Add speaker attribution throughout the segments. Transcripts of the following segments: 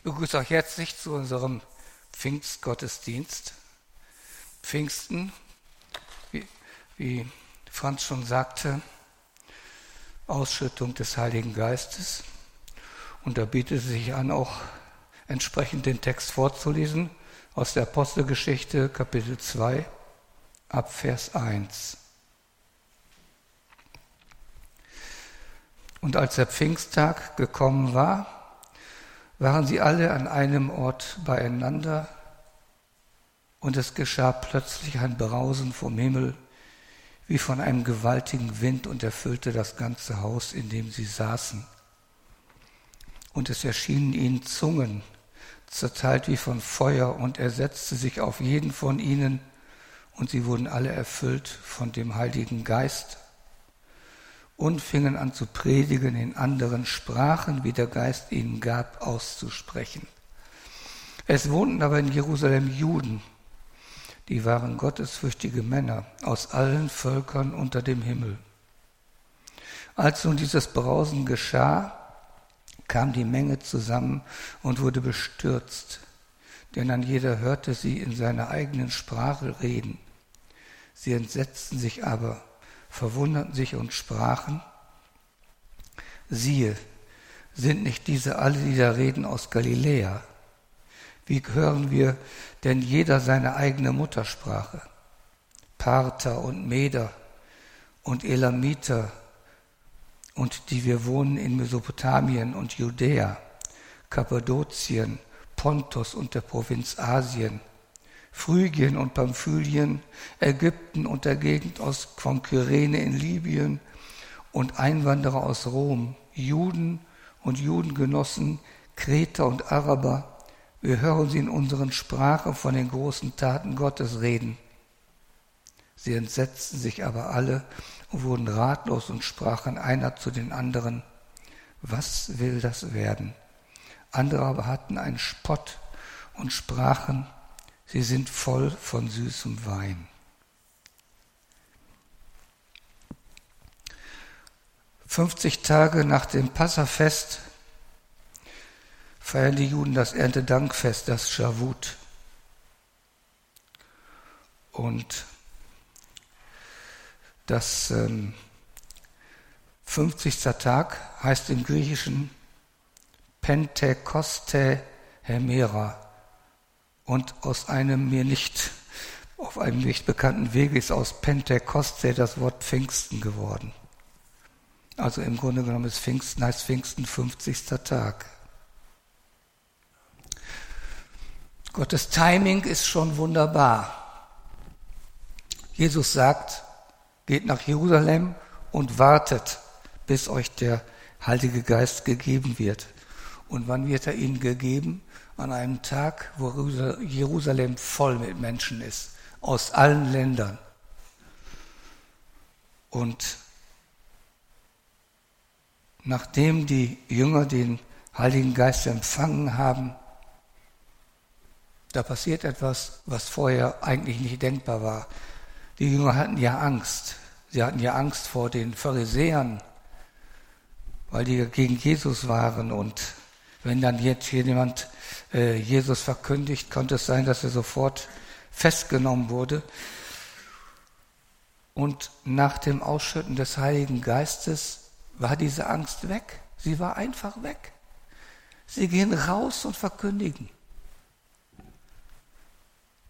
Speaker 1: Ich begrüße euch herzlich zu unserem Pfingstgottesdienst. Pfingsten, wie, wie Franz schon sagte, Ausschüttung des Heiligen Geistes. Und da bietet es sich an, auch entsprechend den Text vorzulesen aus der Apostelgeschichte, Kapitel 2, ab Vers 1. Und als der Pfingsttag gekommen war, waren sie alle an einem Ort beieinander und es geschah plötzlich ein Brausen vom Himmel wie von einem gewaltigen Wind und erfüllte das ganze Haus, in dem sie saßen. Und es erschienen ihnen Zungen, zerteilt wie von Feuer, und er setzte sich auf jeden von ihnen, und sie wurden alle erfüllt von dem Heiligen Geist und fingen an zu predigen in anderen Sprachen, wie der Geist ihnen gab, auszusprechen. Es wohnten aber in Jerusalem Juden, die waren gottesfürchtige Männer aus allen Völkern unter dem Himmel. Als nun dieses Brausen geschah, kam die Menge zusammen und wurde bestürzt, denn an jeder hörte sie in seiner eigenen Sprache reden. Sie entsetzten sich aber verwunderten sich und sprachen, siehe, sind nicht diese alle, die da reden, aus Galiläa? Wie hören wir denn jeder seine eigene Muttersprache? Parther und Meder und Elamiter und die wir wohnen in Mesopotamien und Judäa, Kappadokien, Pontus und der Provinz Asien, Phrygien und Pamphylien, Ägypten und der Gegend aus, von Kyrene in Libyen und Einwanderer aus Rom, Juden und Judengenossen, Kreter und Araber. Wir hören sie in unseren Sprachen von den großen Taten Gottes reden. Sie entsetzten sich aber alle und wurden ratlos und sprachen einer zu den anderen, was will das werden? Andere aber hatten einen Spott und sprachen, Sie sind voll von süßem Wein. Fünfzig Tage nach dem Passafest feiern die Juden das Erntedankfest, das Shavut. Und das ähm, 50. Tag heißt im Griechischen Pentekoste Hemera. Und aus einem mir nicht, auf einem nicht bekannten Wege ist aus Pentekoste das Wort Pfingsten geworden. Also im Grunde genommen ist Pfingsten, heißt Pfingsten 50. Tag. Gottes Timing ist schon wunderbar. Jesus sagt, geht nach Jerusalem und wartet, bis euch der Heilige Geist gegeben wird. Und wann wird er ihnen gegeben? an einem Tag, wo Jerusalem voll mit Menschen ist, aus allen Ländern. Und nachdem die Jünger den Heiligen Geist empfangen haben, da passiert etwas, was vorher eigentlich nicht denkbar war. Die Jünger hatten ja Angst. Sie hatten ja Angst vor den Pharisäern, weil die gegen Jesus waren. Und wenn dann jetzt jemand äh, Jesus verkündigt, konnte es sein, dass er sofort festgenommen wurde. Und nach dem Ausschütten des Heiligen Geistes war diese Angst weg. Sie war einfach weg. Sie gehen raus und verkündigen.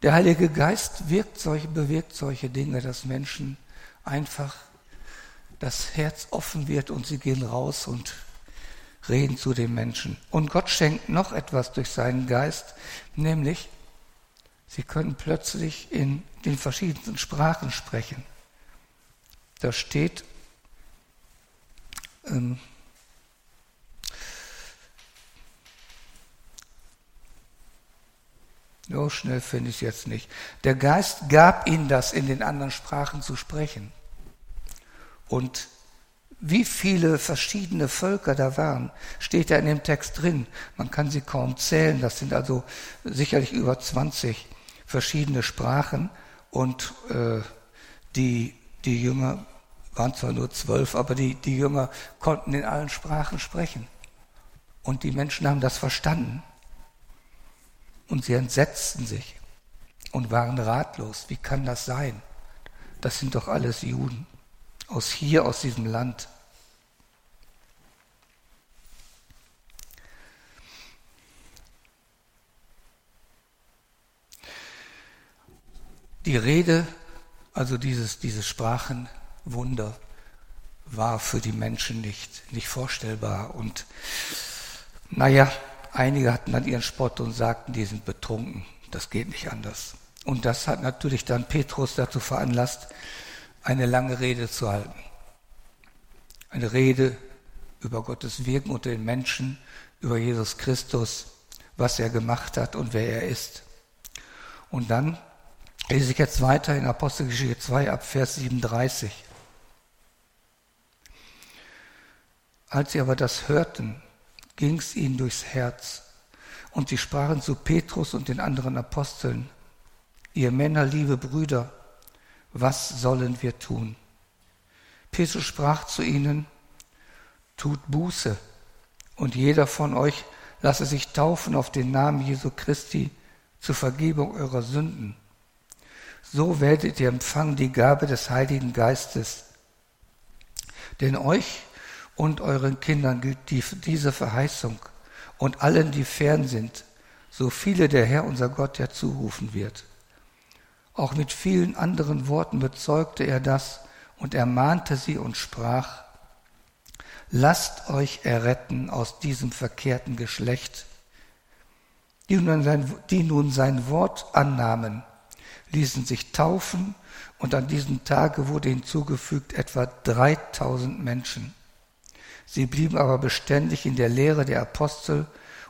Speaker 1: Der Heilige Geist wirkt solche, bewirkt solche Dinge, dass Menschen einfach das Herz offen wird und sie gehen raus und reden zu den Menschen. Und Gott schenkt noch etwas durch seinen Geist, nämlich sie können plötzlich in den verschiedensten Sprachen sprechen. Da steht, ähm, So schnell finde ich es jetzt nicht. Der Geist gab ihnen das, in den anderen Sprachen zu sprechen. Und wie viele verschiedene Völker da waren, steht ja in dem Text drin. Man kann sie kaum zählen. Das sind also sicherlich über 20 verschiedene Sprachen. Und äh, die, die Jünger waren zwar nur zwölf, aber die, die Jünger konnten in allen Sprachen sprechen. Und die Menschen haben das verstanden. Und sie entsetzten sich und waren ratlos. Wie kann das sein? Das sind doch alles Juden aus hier, aus diesem Land. Die Rede, also dieses, dieses Sprachenwunder, war für die Menschen nicht, nicht vorstellbar. Und naja, einige hatten dann ihren Spott und sagten, die sind betrunken. Das geht nicht anders. Und das hat natürlich dann Petrus dazu veranlasst, eine lange Rede zu halten. Eine Rede über Gottes Wirken unter den Menschen, über Jesus Christus, was er gemacht hat und wer er ist. Und dann lese ich jetzt weiter in Apostelgeschichte 2 ab Vers 37. Als sie aber das hörten, ging es ihnen durchs Herz, und sie sprachen zu Petrus und den anderen Aposteln, ihr Männer, liebe Brüder, was sollen wir tun? Petrus sprach zu ihnen, tut Buße, und jeder von euch lasse sich taufen auf den Namen Jesu Christi zur Vergebung eurer Sünden. So werdet ihr empfangen die Gabe des Heiligen Geistes. Denn euch und euren Kindern gilt die, diese Verheißung und allen, die fern sind, so viele der Herr unser Gott ja zurufen wird. Auch mit vielen anderen Worten bezeugte er das und ermahnte sie und sprach, Lasst euch erretten aus diesem verkehrten Geschlecht. Die nun, sein, Wort annahmen, ließen sich taufen und an diesem Tage wurde hinzugefügt etwa 3000 Menschen. Sie blieben aber beständig in der Lehre der Apostel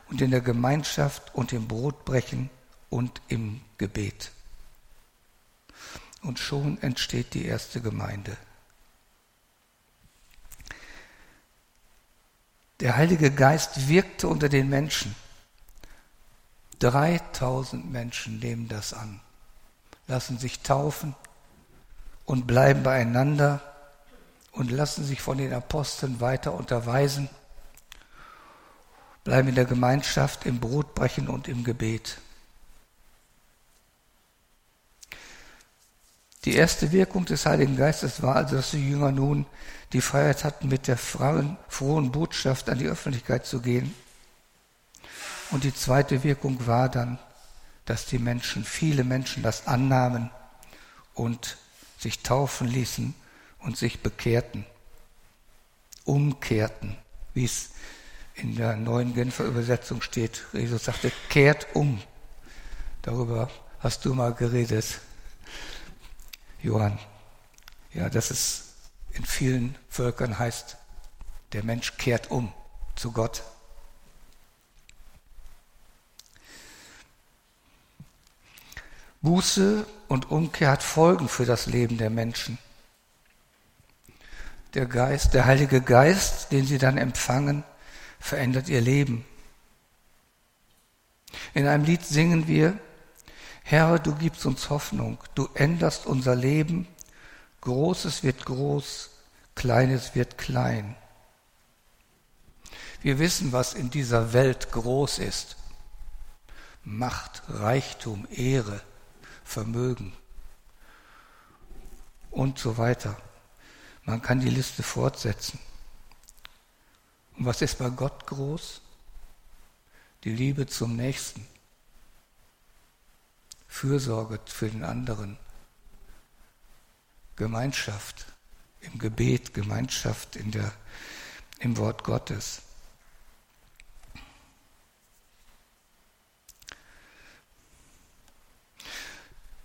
Speaker 1: und in der Gemeinschaft und im Brotbrechen und im Gebet. Und schon entsteht die erste Gemeinde. Der Heilige Geist wirkte unter den Menschen. 3000 Menschen nehmen das an, lassen sich taufen und bleiben beieinander und lassen sich von den Aposteln weiter unterweisen, bleiben in der Gemeinschaft, im Brotbrechen und im Gebet. Die erste Wirkung des Heiligen Geistes war also, dass die Jünger nun die Freiheit hatten, mit der frohen Botschaft an die Öffentlichkeit zu gehen. Und die zweite Wirkung war dann, dass die Menschen, viele Menschen das annahmen und sich taufen ließen und sich bekehrten, umkehrten, wie es in der neuen Genfer Übersetzung steht. Jesus sagte, kehrt um. Darüber hast du mal geredet, Johann. Ja, dass es in vielen Völkern heißt, der Mensch kehrt um zu Gott. Buße und Umkehr hat Folgen für das Leben der Menschen der Geist, der Heilige Geist, den sie dann empfangen, verändert ihr Leben. In einem Lied singen wir, Herr, du gibst uns Hoffnung, du änderst unser Leben, Großes wird groß, Kleines wird klein. Wir wissen, was in dieser Welt groß ist. Macht, Reichtum, Ehre, Vermögen und so weiter. Man kann die Liste fortsetzen. Und was ist bei Gott groß? Die Liebe zum Nächsten. Fürsorge für den anderen. Gemeinschaft im Gebet, Gemeinschaft in der, im Wort Gottes.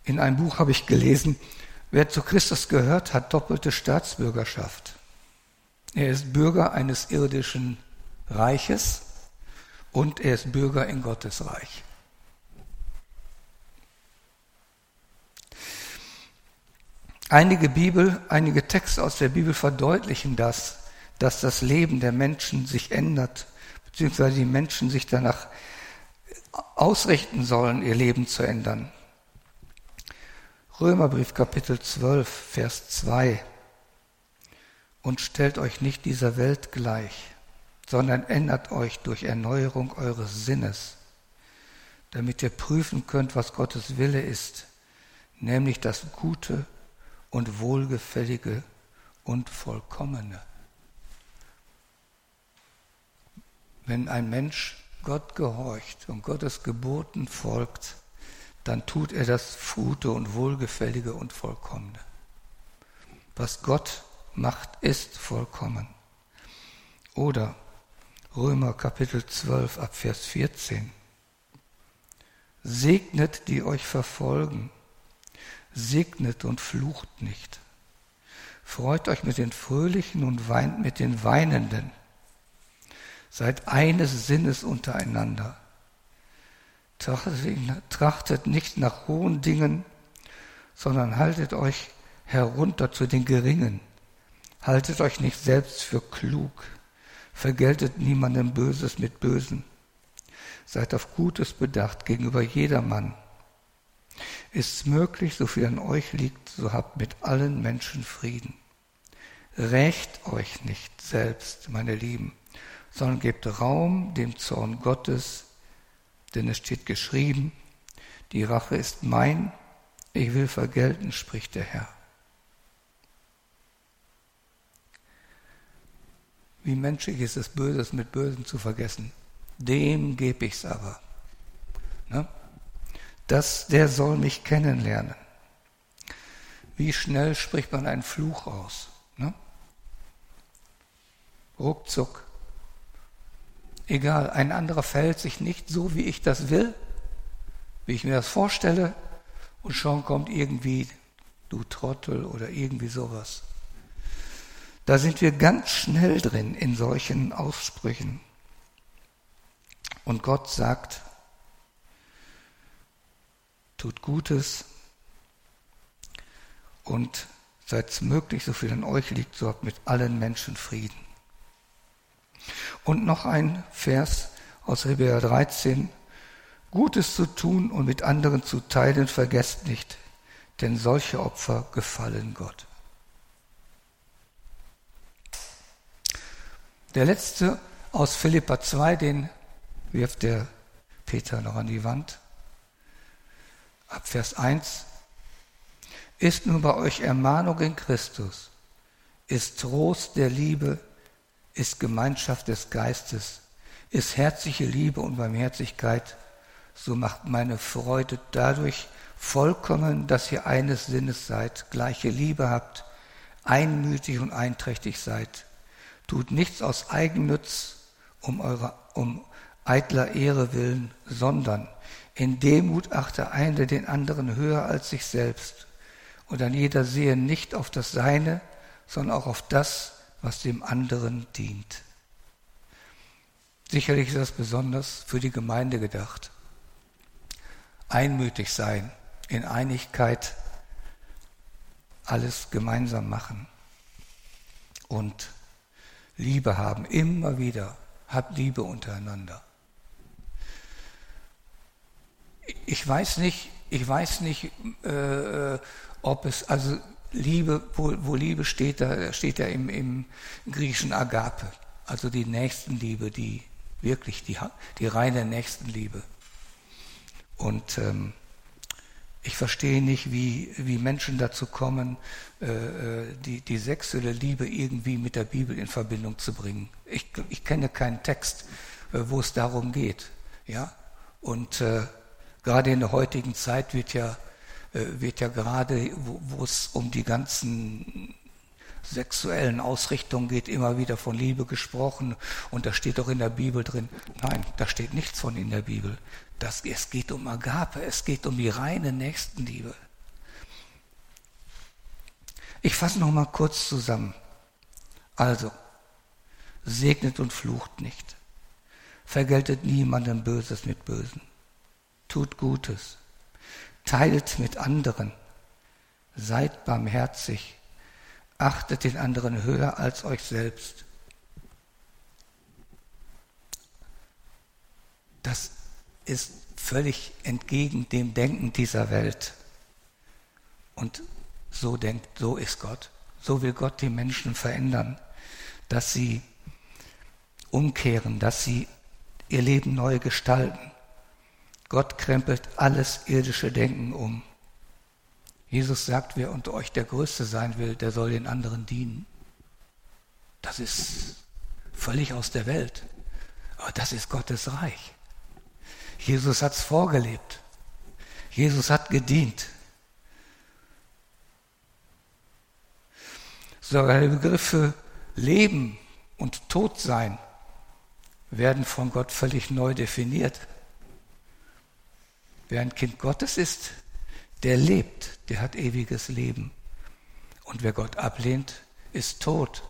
Speaker 1: In einem Buch habe ich gelesen, Wer zu Christus gehört, hat doppelte Staatsbürgerschaft. Er ist Bürger eines irdischen Reiches und er ist Bürger in Gottes Reich. Einige Bibel, einige Texte aus der Bibel verdeutlichen das, dass das Leben der Menschen sich ändert, beziehungsweise die Menschen sich danach ausrichten sollen, ihr Leben zu ändern. Römerbrief Kapitel 12, Vers 2. Und stellt euch nicht dieser Welt gleich, sondern ändert euch durch Erneuerung eures Sinnes, damit ihr prüfen könnt, was Gottes Wille ist, nämlich das Gute und Wohlgefällige und Vollkommene. Wenn ein Mensch Gott gehorcht und Gottes Geboten folgt, dann tut er das Gute und Wohlgefällige und Vollkommene. Was Gott macht, ist vollkommen. Oder Römer Kapitel 12 ab Vers 14. Segnet, die euch verfolgen, segnet und flucht nicht. Freut euch mit den Fröhlichen und weint mit den Weinenden. Seid eines Sinnes untereinander. Trachtet nicht nach hohen Dingen, sondern haltet euch herunter zu den Geringen. Haltet euch nicht selbst für klug. Vergeltet niemandem Böses mit Bösen. Seid auf Gutes bedacht gegenüber jedermann. Ist's möglich, so viel an euch liegt, so habt mit allen Menschen Frieden. Rächt euch nicht selbst, meine Lieben, sondern gebt Raum dem Zorn Gottes, denn es steht geschrieben, die Rache ist mein, ich will vergelten, spricht der Herr. Wie menschlich ist es, Böses mit Bösen zu vergessen. Dem gebe ich's aber. Ne? Das, der soll mich kennenlernen. Wie schnell spricht man einen Fluch aus? Ne? Ruckzuck. Egal, ein anderer verhält sich nicht so, wie ich das will, wie ich mir das vorstelle, und schon kommt irgendwie, du Trottel oder irgendwie sowas. Da sind wir ganz schnell drin in solchen Aussprüchen. Und Gott sagt, tut Gutes und seid möglich, so viel an euch liegt, so habt mit allen Menschen Frieden. Und noch ein Vers aus Hebräer 13. Gutes zu tun und mit anderen zu teilen, vergesst nicht, denn solche Opfer gefallen Gott. Der letzte aus Philippa 2, den wirft der Peter noch an die Wand. Ab Vers 1. Ist nun bei euch Ermahnung in Christus, ist Trost der Liebe, ist Gemeinschaft des Geistes, ist herzliche Liebe und Barmherzigkeit, so macht meine Freude dadurch vollkommen, dass ihr eines Sinnes seid, gleiche Liebe habt, einmütig und einträchtig seid. Tut nichts aus Eigennutz um, eurer, um eitler Ehre willen, sondern in Demut achte eine den anderen höher als sich selbst. Und an jeder sehe nicht auf das Seine, sondern auch auf das, was dem anderen dient. Sicherlich ist das besonders für die Gemeinde gedacht. Einmütig sein, in Einigkeit alles gemeinsam machen und Liebe haben, immer wieder. Habt Liebe untereinander. Ich weiß nicht, ich weiß nicht, äh, ob es, also Liebe, wo, wo Liebe steht, da steht ja im, im griechischen Agape, also die Nächstenliebe, die wirklich die, die reine Nächstenliebe. Und ähm, ich verstehe nicht, wie, wie Menschen dazu kommen, äh, äh, die, die sexuelle Liebe irgendwie mit der Bibel in Verbindung zu bringen. Ich, ich kenne keinen Text, äh, wo es darum geht. Ja? Und äh, gerade in der heutigen Zeit wird ja äh, wird ja gerade, wo es um die ganzen sexuellen Ausrichtungen geht, immer wieder von Liebe gesprochen. Und da steht doch in der Bibel drin, nein, da steht nichts von in der Bibel. Das, es geht um Agape, es geht um die reine Nächstenliebe. Ich fasse noch mal kurz zusammen. Also, segnet und flucht nicht. Vergeltet niemandem Böses mit Bösen. Tut Gutes teilt mit anderen, seid barmherzig, achtet den anderen höher als euch selbst. Das ist völlig entgegen dem Denken dieser Welt. Und so denkt, so ist Gott. So will Gott die Menschen verändern, dass sie umkehren, dass sie ihr Leben neu gestalten Gott krempelt alles irdische Denken um. Jesus sagt, wer unter euch der Größte sein will, der soll den anderen dienen. Das ist völlig aus der Welt. Aber das ist Gottes Reich. Jesus hat es vorgelebt. Jesus hat gedient. Sogar die Begriffe Leben und Todsein werden von Gott völlig neu definiert. Wer ein Kind Gottes ist, der lebt, der hat ewiges Leben. Und wer Gott ablehnt, ist tot.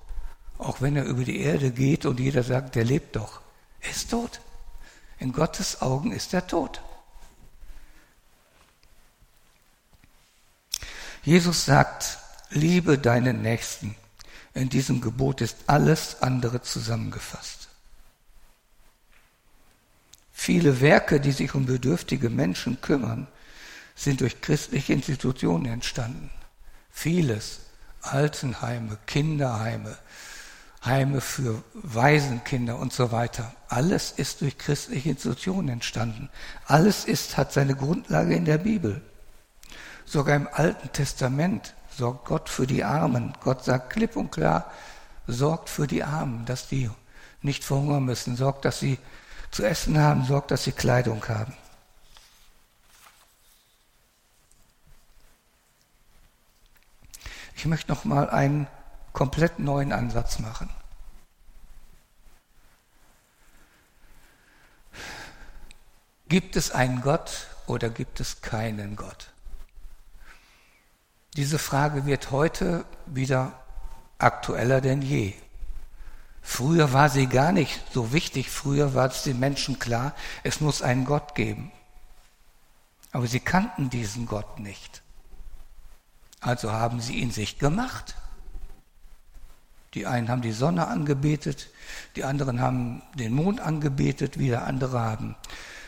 Speaker 1: Auch wenn er über die Erde geht und jeder sagt, der lebt doch. Er ist tot. In Gottes Augen ist er tot. Jesus sagt, liebe deinen Nächsten. In diesem Gebot ist alles andere zusammengefasst. Viele Werke, die sich um bedürftige Menschen kümmern, sind durch christliche Institutionen entstanden. Vieles, Altenheime, Kinderheime, Heime für Waisenkinder und so weiter. Alles ist durch christliche Institutionen entstanden. Alles ist, hat seine Grundlage in der Bibel. Sogar im Alten Testament sorgt Gott für die Armen. Gott sagt klipp und klar, sorgt für die Armen, dass die nicht verhungern müssen, sorgt, dass sie zu essen haben, sorgt, dass sie Kleidung haben. Ich möchte noch mal einen komplett neuen Ansatz machen. Gibt es einen Gott oder gibt es keinen Gott? Diese Frage wird heute wieder aktueller denn je. Früher war sie gar nicht so wichtig, früher war es den Menschen klar, es muss einen Gott geben. Aber sie kannten diesen Gott nicht. Also haben sie ihn sich gemacht. Die einen haben die Sonne angebetet, die anderen haben den Mond angebetet, wieder andere haben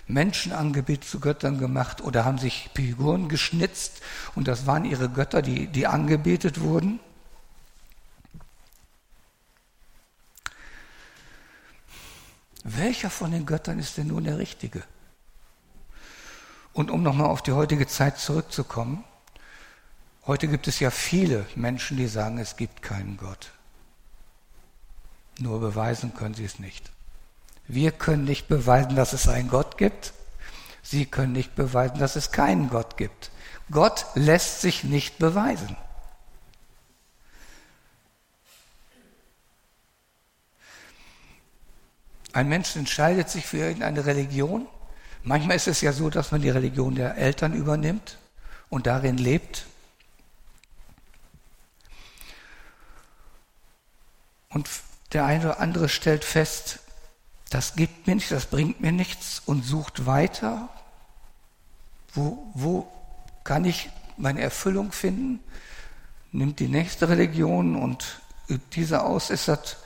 Speaker 1: Menschen angebetet, zu Göttern gemacht oder haben sich Figuren geschnitzt und das waren ihre Götter, die, die angebetet wurden. Welcher von den Göttern ist denn nun der richtige? Und um nochmal auf die heutige Zeit zurückzukommen, heute gibt es ja viele Menschen, die sagen, es gibt keinen Gott. Nur beweisen können sie es nicht. Wir können nicht beweisen, dass es einen Gott gibt. Sie können nicht beweisen, dass es keinen Gott gibt. Gott lässt sich nicht beweisen. Ein Mensch entscheidet sich für irgendeine Religion. Manchmal ist es ja so, dass man die Religion der Eltern übernimmt und darin lebt. Und der eine oder andere stellt fest, das gibt mir nichts, das bringt mir nichts und sucht weiter. Wo, wo kann ich meine Erfüllung finden? Nimmt die nächste Religion und übt diese aus. Es hat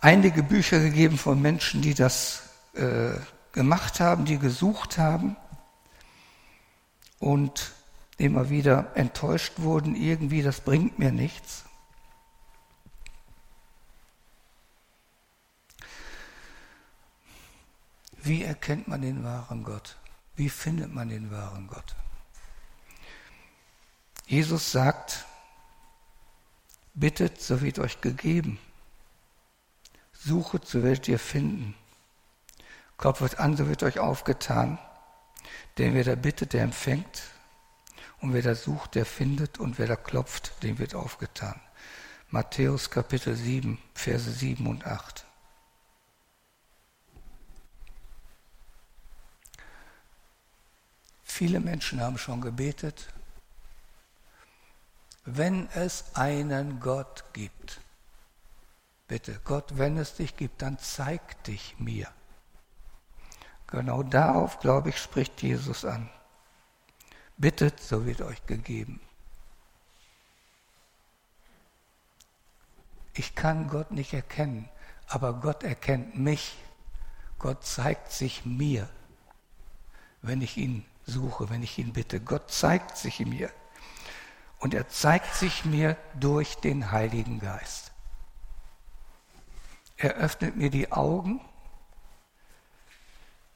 Speaker 1: einige Bücher gegeben von Menschen, die das äh, gemacht haben, die gesucht haben und immer wieder enttäuscht wurden, irgendwie, das bringt mir nichts. Wie erkennt man den wahren Gott? Wie findet man den wahren Gott? Jesus sagt, bittet, so wird euch gegeben. Suchet, so werdet ihr finden. Klopft an, so wird euch aufgetan. Denn wer da bittet, der empfängt. Und wer da sucht, der findet. Und wer da klopft, dem wird aufgetan. Matthäus Kapitel 7, Verse 7 und 8. Viele Menschen haben schon gebetet, wenn es einen Gott gibt. Bitte, Gott, wenn es dich gibt, dann zeig dich mir. Genau darauf, glaube ich, spricht Jesus an. Bittet, so wird euch gegeben. Ich kann Gott nicht erkennen, aber Gott erkennt mich. Gott zeigt sich mir, wenn ich ihn suche, wenn ich ihn bitte. Gott zeigt sich mir. Und er zeigt sich mir durch den Heiligen Geist. Er öffnet mir die Augen,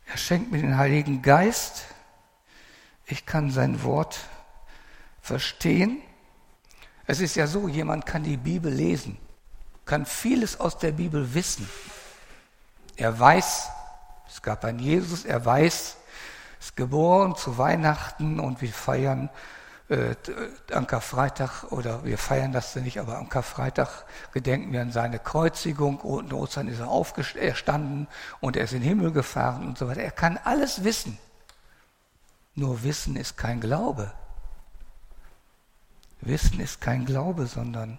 Speaker 1: Er schenkt mir den Heiligen Geist. Ich kann sein Wort verstehen. Es ist ja so, jemand kann die Bibel lesen, kann vieles aus der Bibel wissen. Er weiß, es gab einen Jesus, er weiß, es ist geboren zu Weihnachten und wir feiern äh, an Karfreitag oder wir feiern das nicht, aber am Karfreitag gedenken wir an seine Kreuzigung und Ostern ist er auferstanden und er ist in den Himmel gefahren und so weiter. Er kann alles wissen. Nur Wissen ist kein Glaube. Wissen ist kein Glaube, sondern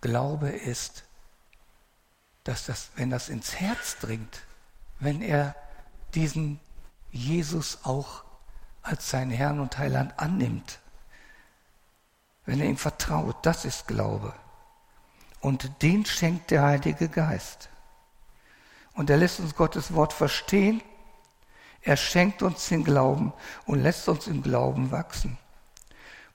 Speaker 1: Glaube ist, dass das, wenn das ins Herz dringt, wenn er diesen Jesus auch als seinen Herrn und Heiland annimmt, wenn er ihm vertraut, das ist Glaube. Und den schenkt der Heilige Geist. Und er lässt uns Gottes Wort verstehen, er schenkt uns den Glauben und lässt uns im Glauben wachsen.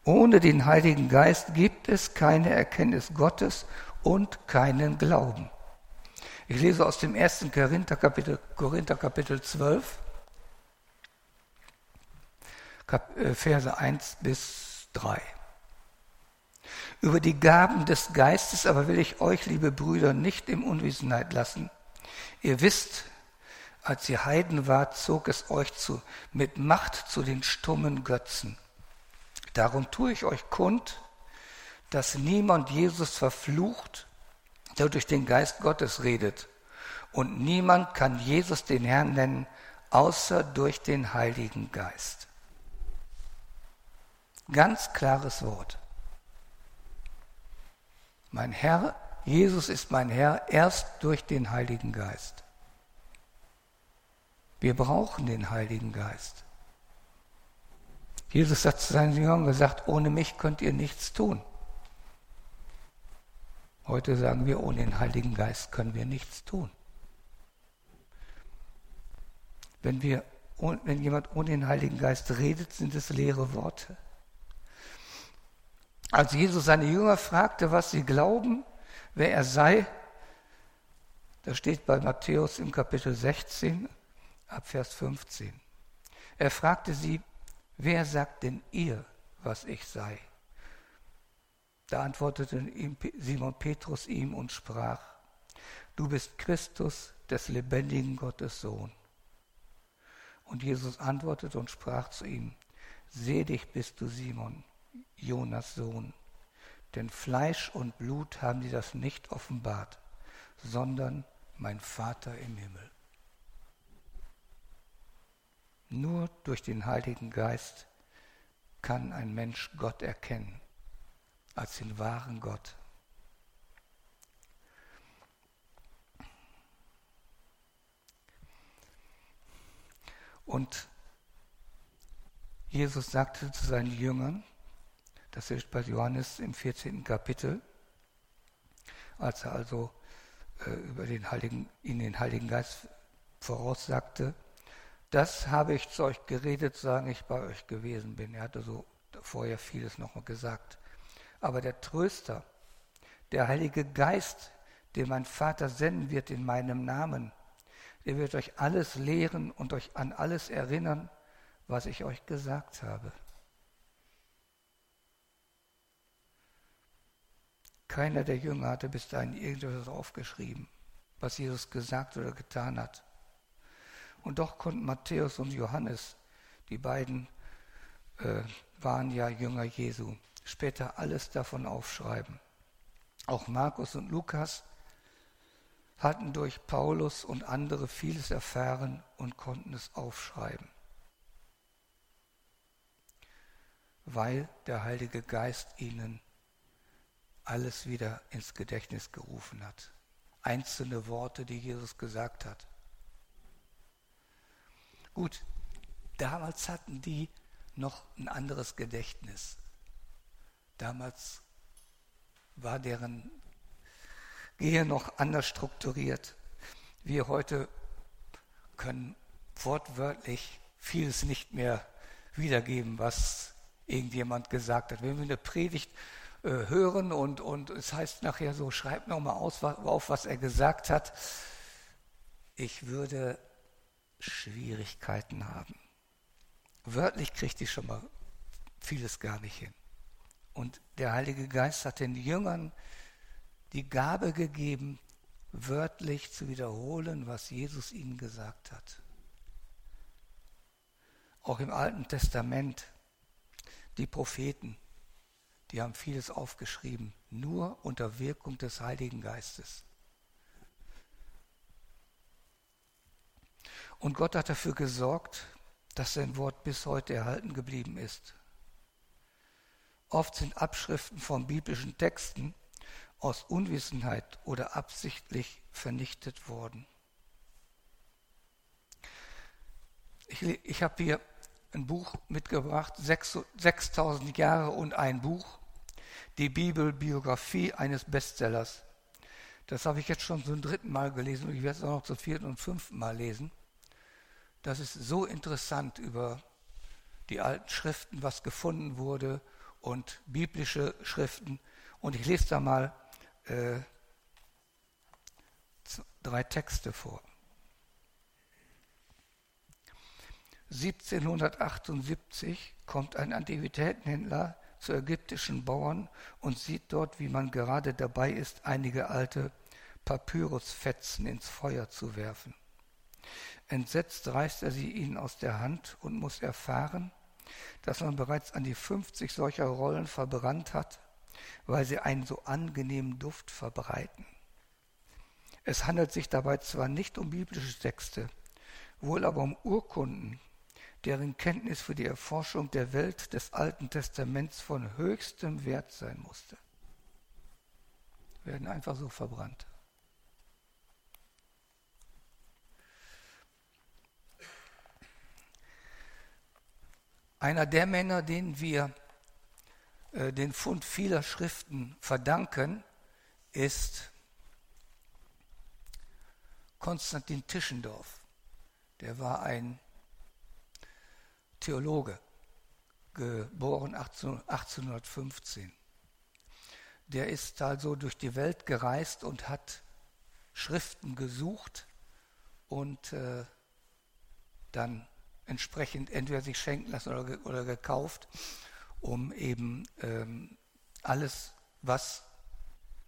Speaker 1: Ohne den Heiligen Geist gibt es keine Erkenntnis Gottes und keinen Glauben. Ich lese aus dem ersten Korinther Kapitel, Korinther Kapitel 12, äh, Verse 1 bis 3. Über die Gaben des Geistes aber will ich euch, liebe Brüder, nicht im Unwissenheit lassen. Ihr wisst, als ihr Heiden wart, zog es euch zu, mit Macht zu den stummen Götzen. Darum tue ich euch kund, dass niemand Jesus verflucht, der durch den Geist Gottes redet. Und niemand kann Jesus den Herrn nennen, außer durch den Heiligen Geist. Ganz klares Wort. Mein Herr, Jesus ist mein Herr erst durch den Heiligen Geist. Wir brauchen den Heiligen Geist. Jesus hat zu seinen Jüngern gesagt, ohne mich könnt ihr nichts tun. Heute sagen wir, ohne den Heiligen Geist können wir nichts tun. Wenn, wir, wenn jemand ohne den Heiligen Geist redet, sind es leere Worte. Als Jesus seine Jünger fragte, was sie glauben, wer er sei, das steht bei Matthäus im Kapitel 16 ab Vers 15. Er fragte sie, wer sagt denn ihr, was ich sei? Da antwortete Simon Petrus ihm und sprach, du bist Christus, des lebendigen Gottes Sohn. Und Jesus antwortete und sprach zu ihm, selig bist du Simon, Jonas Sohn, denn Fleisch und Blut haben dir das nicht offenbart, sondern mein Vater im Himmel. Nur durch den Heiligen Geist kann ein Mensch Gott erkennen als den wahren Gott. Und Jesus sagte zu seinen Jüngern, das ist bei Johannes im 14. Kapitel, als er also äh, über den Heiligen, in den Heiligen Geist voraussagte, das habe ich zu euch geredet, sagen ich bei euch gewesen bin. Er hatte so vorher vieles nochmal gesagt. Aber der Tröster, der Heilige Geist, den mein Vater senden wird in meinem Namen, der wird euch alles lehren und euch an alles erinnern, was ich euch gesagt habe. Keiner der Jünger hatte bis dahin irgendetwas aufgeschrieben, was Jesus gesagt oder getan hat. Und doch konnten Matthäus und Johannes, die beiden äh, waren ja Jünger Jesu, später alles davon aufschreiben. Auch Markus und Lukas hatten durch Paulus und andere vieles erfahren und konnten es aufschreiben, weil der Heilige Geist ihnen alles wieder ins Gedächtnis gerufen hat. Einzelne Worte, die Jesus gesagt hat. Gut, damals hatten die noch ein anderes Gedächtnis. Damals war deren Gehirn noch anders strukturiert. Wir heute können wortwörtlich vieles nicht mehr wiedergeben, was irgendjemand gesagt hat. Wenn wir eine Predigt äh, hören und, und es heißt nachher so, schreibt nochmal auf, was er gesagt hat, ich würde Schwierigkeiten haben. Wörtlich kriegt die schon mal vieles gar nicht hin. Und der Heilige Geist hat den Jüngern die Gabe gegeben, wörtlich zu wiederholen, was Jesus ihnen gesagt hat. Auch im Alten Testament, die Propheten, die haben vieles aufgeschrieben, nur unter Wirkung des Heiligen Geistes. Und Gott hat dafür gesorgt, dass sein Wort bis heute erhalten geblieben ist. Oft sind Abschriften von biblischen Texten aus Unwissenheit oder absichtlich vernichtet worden. Ich, ich habe hier ein Buch mitgebracht, 6000 Jahre und ein Buch, die Bibelbiografie eines Bestsellers. Das habe ich jetzt schon zum dritten Mal gelesen und ich werde es auch noch zum vierten und fünften Mal lesen. Das ist so interessant über die alten Schriften, was gefunden wurde und biblische Schriften. Und ich lese da mal äh, drei Texte vor. 1778 kommt ein Antiquitätenhändler zu ägyptischen Bauern und sieht dort, wie man gerade dabei ist, einige alte Papyrusfetzen ins Feuer zu werfen. Entsetzt reißt er sie ihnen aus der Hand und muss erfahren, dass man bereits an die 50 solcher Rollen verbrannt hat, weil sie einen so angenehmen Duft verbreiten. Es handelt sich dabei zwar nicht um biblische Texte, wohl aber um Urkunden, deren Kenntnis für die Erforschung der Welt des Alten Testaments von höchstem Wert sein musste. Werden einfach so verbrannt. Einer der Männer, denen wir äh, den Fund vieler Schriften verdanken, ist Konstantin Tischendorf. Der war ein Theologe, geboren 1815. Der ist also durch die Welt gereist und hat Schriften gesucht und äh, dann entsprechend entweder sich schenken lassen oder, oder gekauft, um eben ähm, alles, was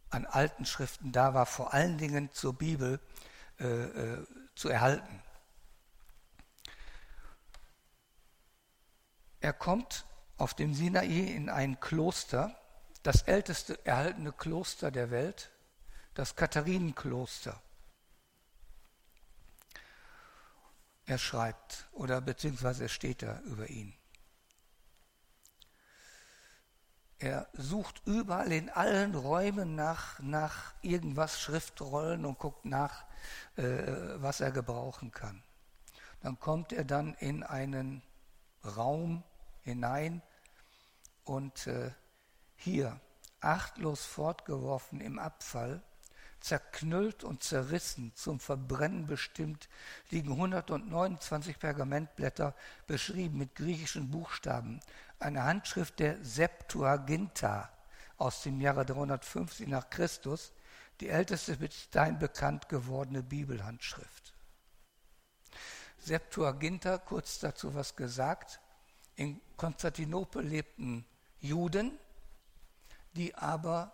Speaker 1: an alten Schriften da war, vor allen Dingen zur Bibel äh, äh, zu erhalten. Er kommt auf dem Sinai in ein Kloster, das älteste erhaltene Kloster der Welt, das Katharinenkloster. Er schreibt oder beziehungsweise es steht da über ihn. Er sucht überall in allen Räumen nach, nach irgendwas, Schriftrollen und guckt nach, äh, was er gebrauchen kann. Dann kommt er dann in einen Raum hinein und äh, hier, achtlos fortgeworfen im Abfall, zerknüllt und zerrissen, zum Verbrennen bestimmt, liegen 129 Pergamentblätter, beschrieben mit griechischen Buchstaben, eine Handschrift der Septuaginta aus dem Jahre 350 nach Christus, die älteste bis dahin bekannt gewordene Bibelhandschrift. Septuaginta, kurz dazu was gesagt, in Konstantinopel lebten Juden, die aber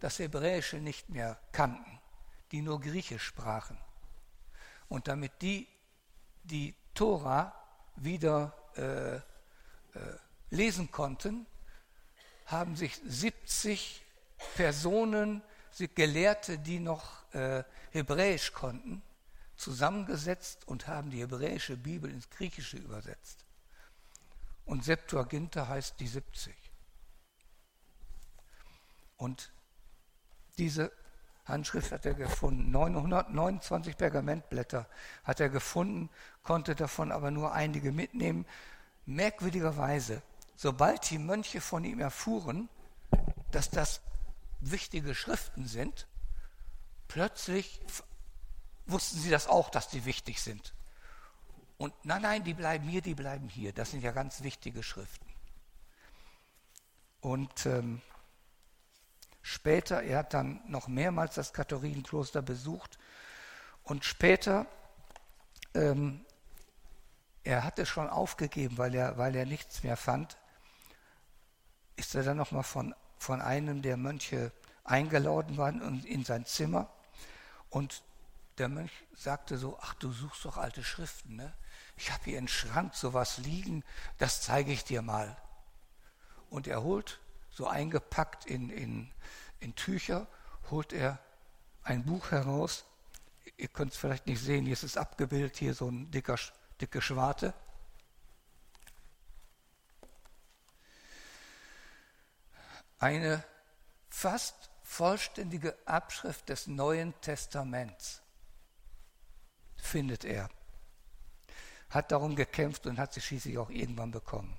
Speaker 1: das Hebräische nicht mehr kannten, die nur Griechisch sprachen. Und damit die die Tora wieder äh, äh, lesen konnten, haben sich 70 Personen, Gelehrte, die noch äh, Hebräisch konnten, zusammengesetzt und haben die hebräische Bibel ins Griechische übersetzt. Und Septuaginta heißt die 70. Und diese Handschrift hat er gefunden. 929 Pergamentblätter hat er gefunden, konnte davon aber nur einige mitnehmen. Merkwürdigerweise, sobald die Mönche von ihm erfuhren, dass das wichtige Schriften sind, plötzlich wussten sie das auch, dass die wichtig sind. Und nein, nein, die bleiben hier, die bleiben hier. Das sind ja ganz wichtige Schriften. Und ähm, Später, er hat dann noch mehrmals das Katharinenkloster besucht und später ähm, er hatte schon aufgegeben, weil er, weil er nichts mehr fand, ist er dann nochmal von, von einem der Mönche eingeladen worden in sein Zimmer. Und der Mönch sagte so, ach, du suchst doch alte Schriften, ne? Ich habe hier im Schrank sowas liegen, das zeige ich dir mal. Und er holt, so eingepackt in, in, in Tücher, holt er ein Buch heraus. Ihr könnt es vielleicht nicht sehen, hier ist es abgebildet, hier so ein dicker, dicke Schwarte. Eine fast vollständige Abschrift des Neuen Testaments findet er. Hat darum gekämpft und hat sie schließlich auch irgendwann bekommen.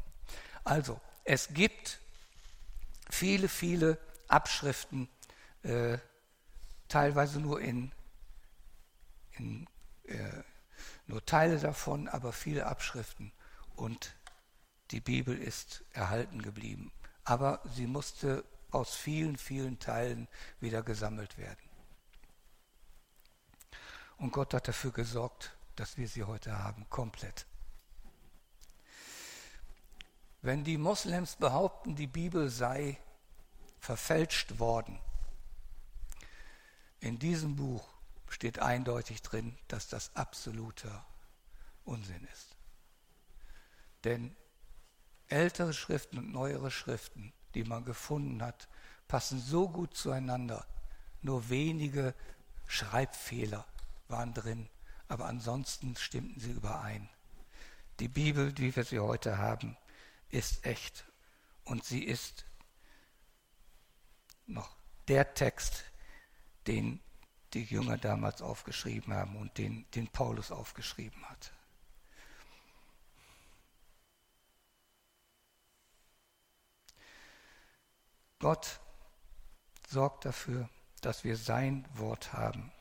Speaker 1: Also, es gibt viele, viele Abschriften, äh, teilweise nur in, in äh, nur Teile davon, aber viele Abschriften. Und die Bibel ist erhalten geblieben. Aber sie musste aus vielen, vielen Teilen wieder gesammelt werden. Und Gott hat dafür gesorgt, dass wir sie heute haben, komplett. Wenn die Moslems behaupten, die Bibel sei verfälscht worden, in diesem Buch steht eindeutig drin, dass das absoluter Unsinn ist. Denn ältere Schriften und neuere Schriften, die man gefunden hat, passen so gut zueinander. Nur wenige Schreibfehler waren drin, aber ansonsten stimmten sie überein. Die Bibel, wie wir sie heute haben, ist echt und sie ist noch der Text, den die Jünger damals aufgeschrieben haben und den, den Paulus aufgeschrieben hat. Gott sorgt dafür, dass wir sein Wort haben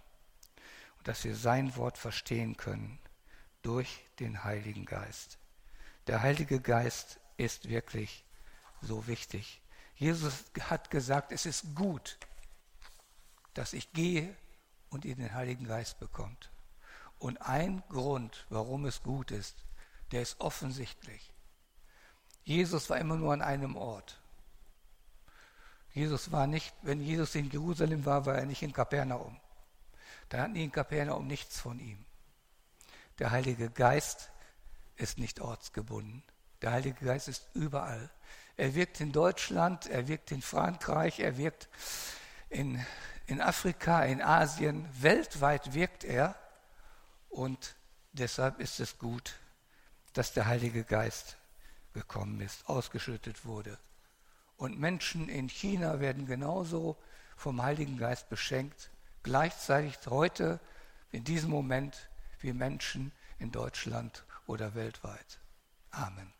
Speaker 1: und dass wir sein Wort verstehen können durch den Heiligen Geist. Der Heilige Geist ist wirklich so wichtig. Jesus hat gesagt, es ist gut, dass ich gehe und ihr den Heiligen Geist bekommt. Und ein Grund, warum es gut ist, der ist offensichtlich. Jesus war immer nur an einem Ort. Jesus war nicht, wenn Jesus in Jerusalem war, war er nicht in Kapernaum. Da hatten die in Kapernaum nichts von ihm. Der Heilige Geist ist nicht ortsgebunden. Der Heilige Geist ist überall. Er wirkt in Deutschland, er wirkt in Frankreich, er wirkt in in Afrika, in Asien, weltweit wirkt er und deshalb ist es gut, dass der Heilige Geist gekommen ist, ausgeschüttet wurde. Und Menschen in China werden genauso vom Heiligen Geist beschenkt, gleichzeitig heute in diesem Moment wie Menschen in Deutschland oder weltweit. Amen.